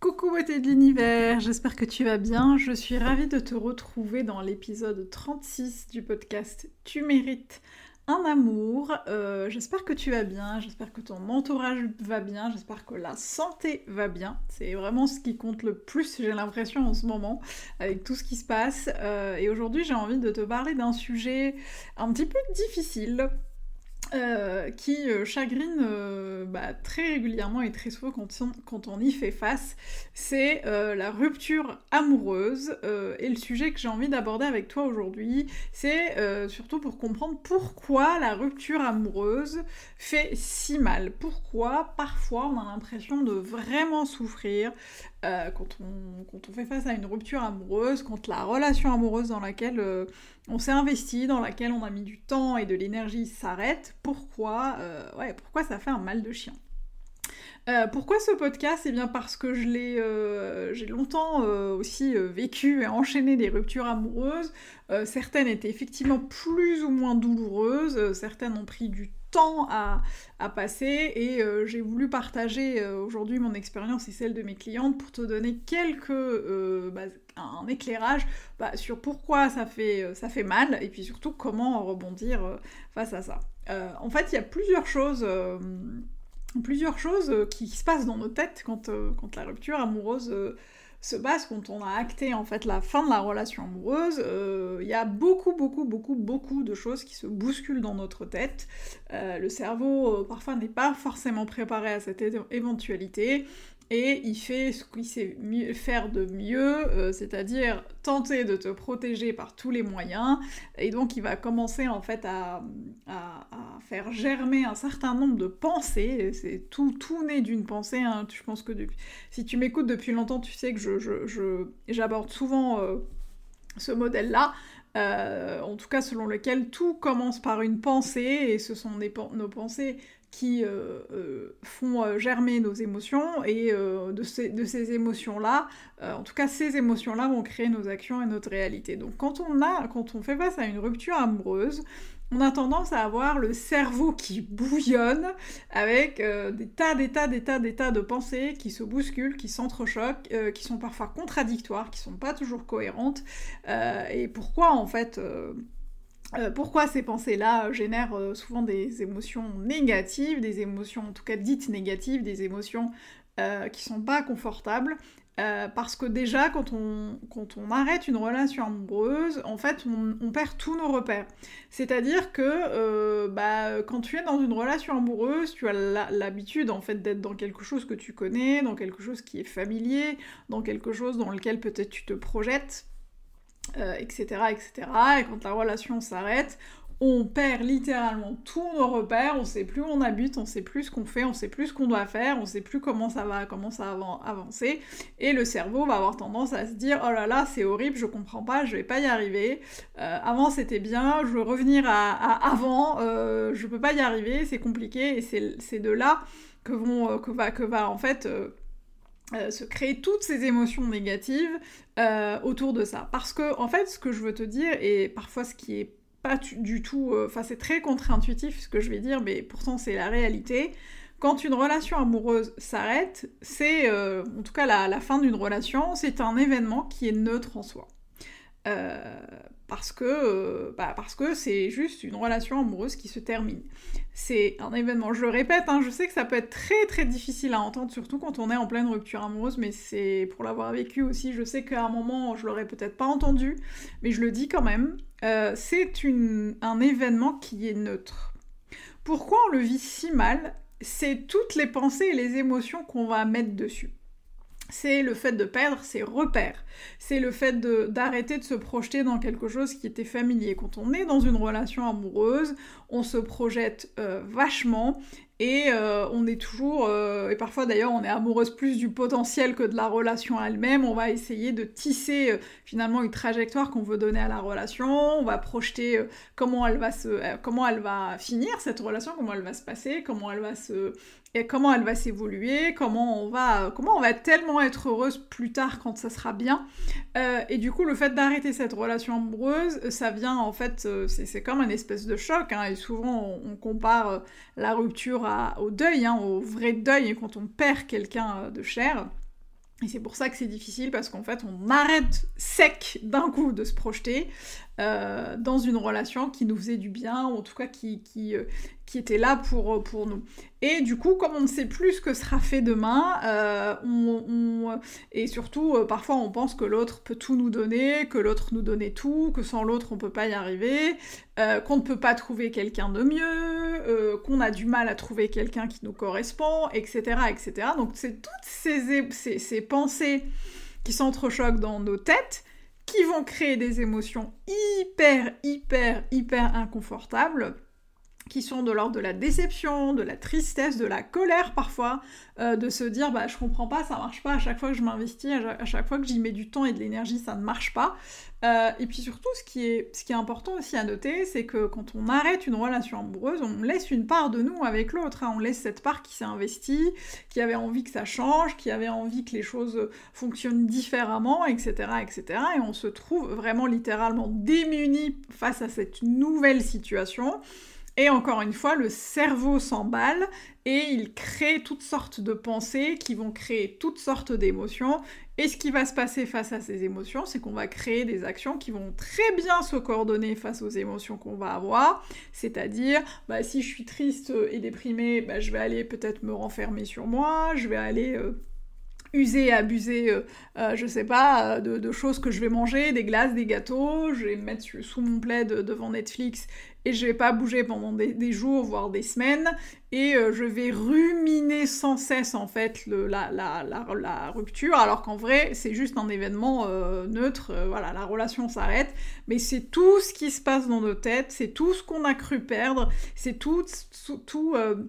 Coucou beauté de l'univers, j'espère que tu vas bien. Je suis ravie de te retrouver dans l'épisode 36 du podcast Tu mérites un amour. Euh, j'espère que tu vas bien, j'espère que ton entourage va bien, j'espère que la santé va bien. C'est vraiment ce qui compte le plus, j'ai l'impression en ce moment, avec tout ce qui se passe. Euh, et aujourd'hui j'ai envie de te parler d'un sujet un petit peu difficile euh, qui euh, chagrine euh, bah, très régulièrement et très souvent quand on, quand on y fait face, c'est la rupture amoureuse. et le sujet que j'ai envie d'aborder avec toi aujourd'hui, c'est surtout pour comprendre pourquoi la rupture amoureuse fait si mal. Pourquoi parfois on a l'impression de vraiment souffrir quand, on, quand, on, fait face à une rupture amoureuse, quand la relation amoureuse dans laquelle on s'est investi, dans laquelle on a mis du temps et de l'énergie s'arrête, pourquoi, euh, ouais, pourquoi ça fait un mal de chien? Euh, pourquoi ce podcast? Eh bien parce que je l'ai, euh, j'ai longtemps aussi vécu et enchaîné des ruptures amoureuses. certaines étaient effectivement plus ou moins douloureuses, certaines ont pris du temps à, passer et euh, j'ai voulu partager euh, aujourd'hui mon expérience et celle de mes clientes pour te donner quelques euh, bah, un éclairage bah, sur pourquoi ça fait, ça fait mal et puis surtout comment rebondir face à ça. en fait, il y a plusieurs choses plusieurs choses qui, se passent dans nos têtes quand, quand la rupture amoureuse se passe quand on a acté en fait la fin de la relation amoureuse. Il euh, y a beaucoup, beaucoup, beaucoup, beaucoup de choses qui se bousculent dans notre tête. Euh, le cerveau euh, parfois n'est pas forcément préparé à cette éventualité et il fait ce qu'il sait faire de mieux, euh, c'est-à-dire tenter de te protéger par tous les moyens, et donc il va commencer en fait à, faire germer un certain nombre de pensées, c'est tout, tout né d'une pensée, hein. je pense que si tu m'écoutes depuis longtemps, tu sais que j'aborde je, souvent euh, ce modèle-là, euh, en tout cas selon lequel tout commence par une pensée, et ce sont nos pensées qui euh, euh, font euh, germer nos émotions et de ces, de, ces, émotions-là, en tout cas ces émotions-là vont créer nos actions et notre réalité. Donc quand on, a, quand on fait face à une rupture amoureuse, on a tendance à avoir le cerveau qui bouillonne avec des tas, des tas, des tas, des tas de pensées qui se bousculent, qui s'entrechoquent, qui sont parfois contradictoires, qui sont pas toujours cohérentes. et pourquoi en fait euh, pourquoi ces pensées-là génèrent euh, souvent des émotions négatives, des émotions en tout cas dites négatives, des émotions euh, qui sont pas confortables? Parce que déjà, quand on, quand on, arrête une relation amoureuse, en fait, on, perd tous nos repères. C'est-à-dire que bah, quand tu es dans une relation amoureuse, tu as l'habitude en fait d'être dans quelque chose que tu connais, dans quelque chose qui est familier, dans quelque chose dans lequel peut-être tu te projettes euh, etc. Et quand la relation s'arrête, on perd littéralement tous nos repères, on sait plus où on habite, on sait plus ce qu'on fait, on sait plus ce qu'on doit faire, on sait plus comment ça va, comment ça va avancer, et le cerveau va avoir tendance à se dire oh là là c'est horrible, je comprends pas, je vais pas y arriver. Euh, avant c'était bien, je veux revenir à, avant, euh, je peux pas y arriver, c'est compliqué, et c'est de là que vont que va que va en fait euh, se créer toutes ces émotions négatives euh, autour de ça. Parce que, en fait, ce que je veux te dire, et parfois ce qui est pas du tout. Euh, enfin, c'est très contre-intuitif ce que je vais dire, mais pourtant c'est la réalité. Quand une relation amoureuse s'arrête, c'est, en tout cas la fin d'une relation, c'est un événement qui est neutre en soi. Euh, parce que euh, bah, parce que c'est juste une relation amoureuse qui se termine. C'est un événement, je le répète, hein, je sais que ça peut être très très difficile à entendre, surtout quand on est en pleine rupture amoureuse, mais c'est pour l'avoir vécu aussi, je sais qu'à un moment je l'aurais peut-être pas entendu, mais je le dis quand même, euh, c'est un événement qui est neutre. Pourquoi on le vit si mal? C'est toutes les pensées et les émotions qu'on va mettre dessus. C'est le fait de perdre ses repères. C'est le fait d'arrêter de, se projeter dans quelque chose qui était familier. Quand on est dans une relation amoureuse, on se projette euh, vachement et euh, on est toujours, euh, et parfois d'ailleurs on est amoureuse plus du potentiel que de la relation elle-même, on va essayer de tisser finalement une trajectoire qu'on veut donner à la relation, on va projeter comment elle va se, comment elle va finir cette relation, comment elle va se passer, comment elle va se, et comment elle va s'évoluer, comment on va, comment on va tellement être heureuse plus tard quand ça sera bien. Euh, et du coup, le fait d'arrêter cette relation amoureuse, ça vient en fait, euh, c'est comme un espèce de choc. Hein, et souvent, on, compare euh, la rupture au deuil, hein, au vrai deuil quand on perd quelqu'un de cher. Et c'est pour ça que c'est difficile parce qu'en fait on arrête sec d'un coup de se projeter euh, dans une relation qui nous faisait du bien, ou en tout cas qui, euh, était là pour, euh, pour nous. Et du coup, comme on ne sait plus ce que sera fait demain, et surtout, parfois on pense que l'autre peut tout nous donner, que l'autre nous donnait tout, que sans l'autre on peut pas y arriver, qu'on ne peut pas trouver quelqu'un de mieux, qu'on a du mal à trouver quelqu'un qui nous correspond, etc. etc. Donc c'est toutes ces, ces pensées qui s'entrechoquent dans nos têtes qui vont créer des émotions hyper, hyper, hyper inconfortables qui sont de l'ordre de la déception, de la tristesse, de la colère parfois, euh, de se dire bah je comprends pas, ça marche pas, à chaque fois que je m'investis, à chaque fois que j'y mets du temps et de l'énergie, ça ne marche pas. Euh, et puis surtout, ce qui, est, ce qui est important aussi à noter, c'est que quand on arrête une relation amoureuse, on laisse une part de nous avec l'autre, hein. on laisse cette part qui s'est investie, qui avait envie que ça change, qui avait envie que les choses fonctionnent différemment, etc., etc. Et on se trouve vraiment littéralement démuni face à cette nouvelle situation. Et encore une fois, le cerveau s'emballe et il crée toutes sortes de pensées qui vont créer toutes sortes d'émotions. Et ce qui va se passer face à ces émotions, c'est qu'on va créer des actions qui vont très bien se coordonner face aux émotions qu'on va avoir. C'est-à-dire, bah, si je suis triste et déprimée, bah, je vais aller peut-être me renfermer sur moi, je vais aller... Euh, user et abuser, euh, euh, je sais pas, de, choses que je vais manger, des glaces, des gâteaux, je vais me mettre sous mon plaid devant Netflix et je vais pas bouger pendant des, jours, voire des semaines, et euh, je vais ruminer sans cesse en fait la, rupture, alors qu'en vrai c'est juste un événement neutre, voilà, la relation s'arrête, mais c'est tout ce qui se passe dans nos têtes, c'est tout ce qu'on a cru perdre, c'est tout,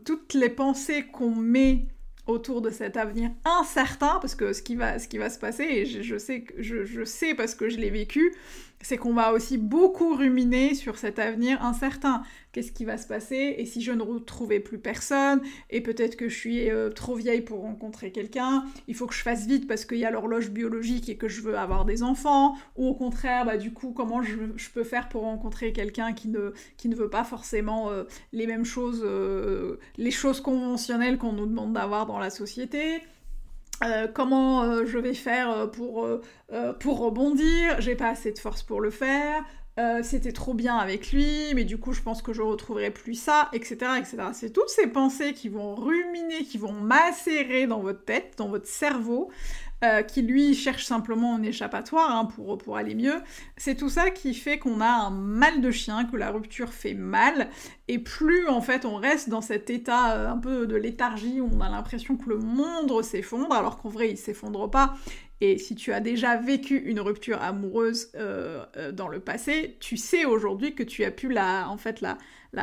toutes les pensées qu'on met autour de cet avenir incertain, parce que ce qui va, ce qui va se passer, et je, sais, je, je sais parce que je l'ai vécu, c'est qu'on va aussi beaucoup ruminer sur cet avenir incertain. Qu'est-ce qui va se passer? Et si je ne retrouvais plus personne? Et peut-être que je suis euh, trop vieille pour rencontrer quelqu'un? Il faut que je fasse vite parce qu'il y a l'horloge biologique et que je veux avoir des enfants? Ou au contraire, bah, du coup, comment je, peux faire pour rencontrer quelqu'un qui ne, qui ne veut pas forcément euh, les mêmes choses, euh, les choses conventionnelles qu'on nous demande d'avoir dans la société? Euh, comment euh, je vais faire euh, pour, pour rebondir, j'ai pas assez de force pour le faire, c'était trop bien avec lui, mais du coup je pense que je retrouverai plus ça, etc. etc. C'est toutes ces pensées qui vont ruminer, qui vont macérer dans votre tête, dans votre cerveau, euh, qui lui cherche simplement un échappatoire hein, pour, pour aller mieux. C'est tout ça qui fait qu'on a un mal de chien, que la rupture fait mal, et plus en fait on reste dans cet état euh, un peu de léthargie où on a l'impression que le monde s'effondre, alors qu'en vrai il s'effondre pas. Et si tu as déjà vécu une rupture amoureuse euh, dans le passé, tu sais aujourd'hui que tu as pu la, en fait, la,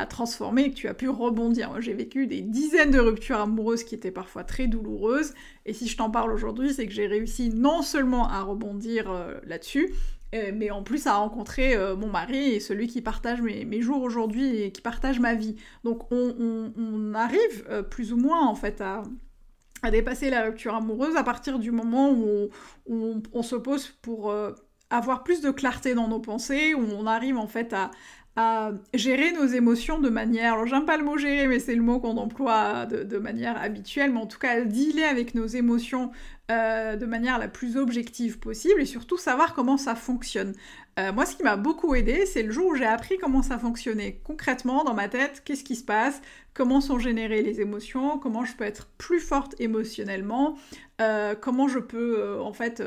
transformer que tu as pu rebondir. Moi, j'ai vécu des dizaines de ruptures amoureuses qui étaient parfois très douloureuses. Et si je t'en parle aujourd'hui, c'est que j'ai réussi non seulement à rebondir euh, là-dessus, euh, mais en plus à rencontrer euh, mon mari et celui qui partage mes, jours aujourd'hui et qui partage ma vie. Donc on, arrive plus ou moins en fait à, dépasser la rupture amoureuse à partir du moment où on, se pose pour avoir plus de clarté dans nos pensées, où on arrive en fait à, à gérer nos émotions de manière, alors j'aime pas le mot gérer, mais c'est le mot qu'on emploie de, manière habituelle, mais en tout cas dealer avec nos émotions euh, de manière la plus objective possible et surtout savoir comment ça fonctionne. Euh, moi, ce qui m'a beaucoup aidé, c'est le jour où j'ai appris comment ça fonctionnait concrètement dans ma tête, qu'est-ce qui se passe, comment sont générées les émotions, comment je peux être plus forte émotionnellement, euh, comment je peux en fait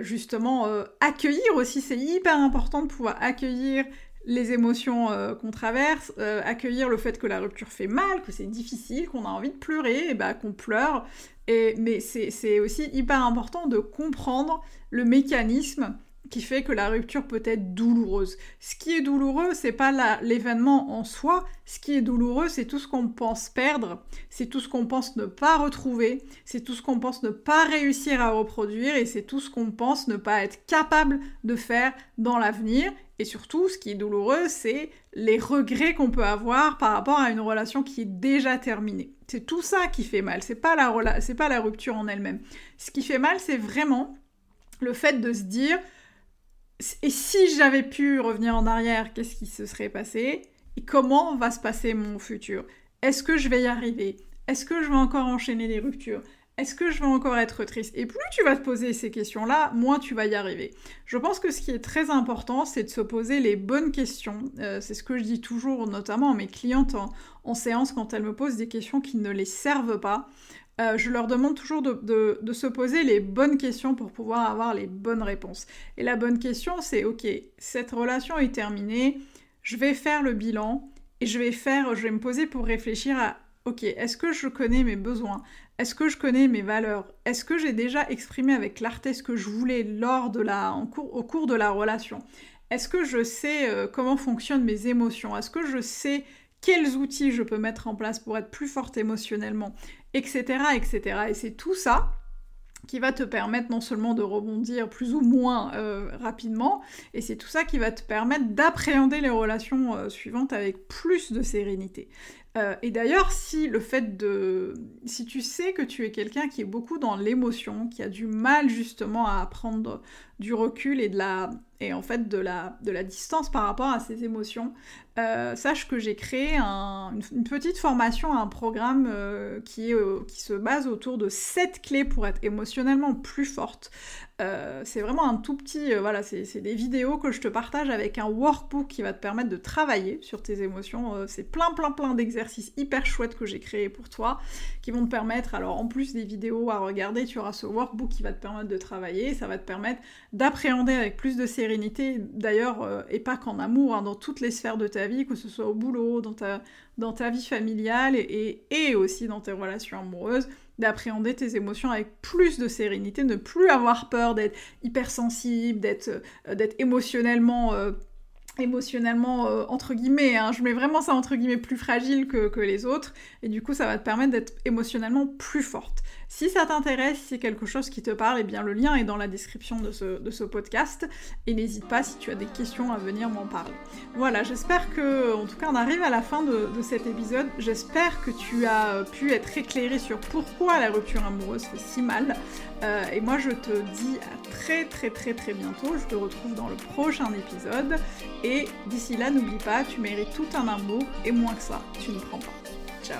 justement accueillir aussi, c'est hyper important de pouvoir accueillir les émotions euh, qu'on traverse, euh, accueillir le fait que la rupture fait mal, que c'est difficile, qu'on a envie de pleurer, et bah qu'on pleure, Et, mais c'est aussi hyper important de comprendre le mécanisme qui fait que la rupture peut être douloureuse. Ce qui est douloureux, c'est pas l'événement en soi. Ce qui est douloureux, c'est tout ce qu'on pense perdre, c'est tout ce qu'on pense ne pas retrouver, c'est tout ce qu'on pense ne pas réussir à reproduire et c'est tout ce qu'on pense ne pas être capable de faire dans l'avenir. Et surtout, ce qui est douloureux, c'est les regrets qu'on peut avoir par rapport à une relation qui est déjà terminée. C'est tout ça qui fait mal. C'est pas la c'est pas la rupture en elle-même. Ce qui fait mal, c'est vraiment le fait de se dire et si j'avais pu revenir en arrière, qu'est-ce qui se serait passé Et comment va se passer mon futur? Est-ce que je vais y arriver? Est-ce que je vais encore enchaîner les ruptures? Est-ce que je vais encore être triste? Et plus tu vas te poser ces questions-là, moins tu vas y arriver. Je pense que ce qui est très important, c'est de se poser les bonnes questions. Euh, c'est ce que je dis toujours, notamment à mes clientes en séance, quand elles me posent des questions qui ne les servent pas. Euh, je leur demande toujours de, se poser les bonnes questions pour pouvoir avoir les bonnes réponses. Et la bonne question, c'est ok, cette relation est terminée, je vais faire le bilan et je vais faire, je vais me poser pour réfléchir à ok, est-ce que je connais mes besoins? Est-ce que je connais mes valeurs? Est-ce que j'ai déjà exprimé avec clarté ce que je voulais lors de la, au cours de la relation? Est-ce que je sais euh, comment fonctionnent mes émotions? Est-ce que je sais quels outils je peux mettre en place pour être plus forte émotionnellement etc. etc. Et c'est tout ça qui va te permettre non seulement de rebondir plus ou moins euh, rapidement, et c'est tout ça qui va te permettre d'appréhender les relations euh, suivantes avec plus de sérénité. Euh, et d'ailleurs, si le fait de... Si tu sais que tu es quelqu'un qui est beaucoup dans l'émotion, qui a du mal justement à prendre du recul et de la... Et en fait de la, de la distance par rapport à ses émotions, euh, sache que j'ai créé une, petite formation, un programme euh, qui, qui se base autour de 7 clés pour être émotionnellement plus forte. Euh, c'est vraiment un tout petit, euh, voilà, c'est des vidéos que je te partage avec un workbook qui va te permettre de travailler sur tes émotions. Euh, c'est plein, plein, plein d'exercices hyper chouettes que j'ai créés pour toi, qui vont te permettre, alors en plus des vidéos à regarder, tu auras ce workbook qui va te permettre de travailler, ça va te permettre d'appréhender avec plus de sérénité, d'ailleurs, et pas qu'en amour, hein, dans toutes les sphères de ta vie, que ce soit au boulot, dans ta, dans ta vie familiale et, et aussi dans tes relations amoureuses d'appréhender tes émotions avec plus de sérénité, ne plus avoir peur d'être hypersensible, d'être euh, émotionnellement euh, émotionnellement euh, entre guillemets, hein. je mets vraiment ça entre guillemets plus fragile que, que, les autres, et du coup ça va te permettre d'être émotionnellement plus forte. Si ça t'intéresse, si c'est quelque chose qui te parle, eh bien le lien est dans la description de ce, podcast, et n'hésite pas si tu as des questions à venir m'en parler. Voilà, j'espère que, en tout cas on arrive à la fin de, de cet épisode, j'espère que tu as pu être éclairé sur pourquoi la rupture amoureuse fait si mal, euh, et moi je te dis à très très très très bientôt, je te retrouve dans le prochain épisode, et d'ici là, n'oublie pas, tu mérites tout un amour. Et moins que ça, tu ne prends pas. Ciao